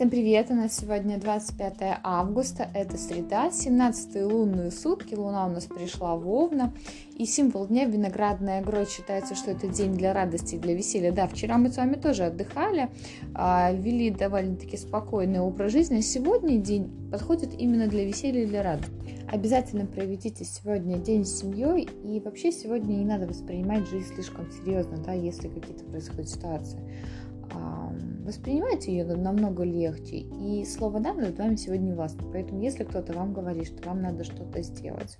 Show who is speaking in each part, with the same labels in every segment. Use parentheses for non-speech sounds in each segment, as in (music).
Speaker 1: Всем привет! У нас сегодня 25 августа, это среда, 17 лунные сутки, луна у нас пришла в Овна, и символ дня виноградная грозь считается, что это день для радости и для веселья. Да, вчера мы с вами тоже отдыхали, а, вели довольно-таки спокойный образ жизни, сегодня день подходит именно для веселья и для радости. Обязательно проведите сегодня день с семьей, и вообще сегодня не надо воспринимать жизнь слишком серьезно, да, если какие-то происходят ситуации воспринимайте ее намного легче. И слово «да» над вами сегодня властно. Поэтому, если кто-то вам говорит, что вам надо что-то сделать,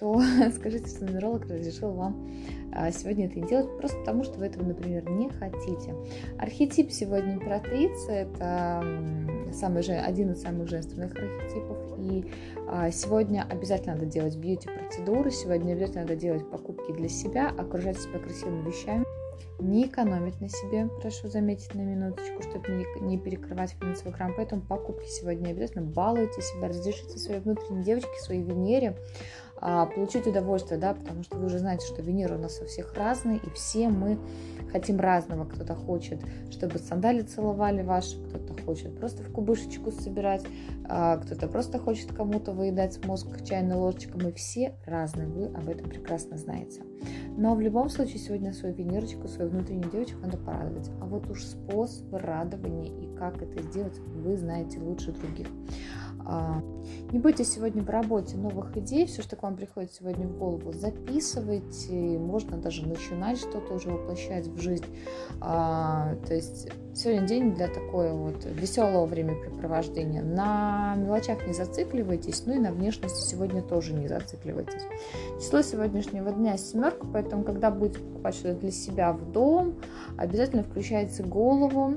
Speaker 1: то (laughs) скажите, что нумеролог разрешил вам а, сегодня это делать, просто потому что вы этого, например, не хотите. Архетип сегодня императрицы – это самый, один из самых женственных архетипов. И а, сегодня обязательно надо делать бьюти-процедуры, сегодня обязательно надо делать покупки для себя, окружать себя красивыми вещами не экономить на себе, прошу заметить на минуточку, чтобы не, перекрывать финансовый грамм. Поэтому покупки сегодня обязательно балуйте себя, разрешите своей внутренней девочке, своей Венере а, получить удовольствие, да, потому что вы уже знаете, что Венера у нас у всех разные, и все мы хотим разного. Кто-то хочет, чтобы сандали целовали ваши, кто-то хочет просто в кубышечку собирать, а, кто-то просто хочет кому-то выедать мозг чайной ложечкой. Мы все разные, вы об этом прекрасно знаете. Но в любом случае сегодня свою Венерочку, свою внутреннюю девочку надо порадовать. А вот уж способ радования и как это сделать, вы знаете лучше других. А, не бойтесь сегодня в работе новых идей, все, что к вам приходит сегодня в голову, записывайте, можно даже начинать что-то уже воплощать в жизнь. А, то есть сегодня день для такой вот веселого времяпрепровождения. На мелочах не зацикливайтесь, ну и на внешности сегодня тоже не зацикливайтесь. Число сегодняшнего дня семерка, поэтому когда будете покупать что-то для себя в дом, обязательно включайте голову,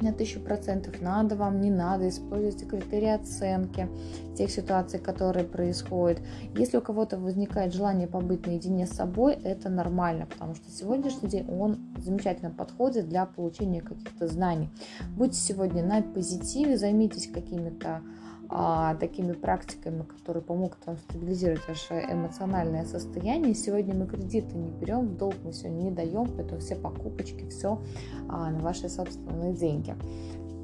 Speaker 1: на тысячу процентов надо вам, не надо, используйте критерии оценки тех ситуаций, которые происходят. Если у кого-то возникает желание побыть наедине с собой, это нормально, потому что сегодняшний день он замечательно подходит для получения каких-то знаний. Будьте сегодня на позитиве, займитесь какими-то такими практиками, которые помогут вам стабилизировать ваше эмоциональное состояние. Сегодня мы кредиты не берем, долг мы сегодня не даем, поэтому все покупочки, все а, на ваши собственные деньги.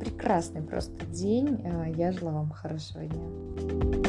Speaker 1: Прекрасный просто день. А, я желаю вам хорошего дня.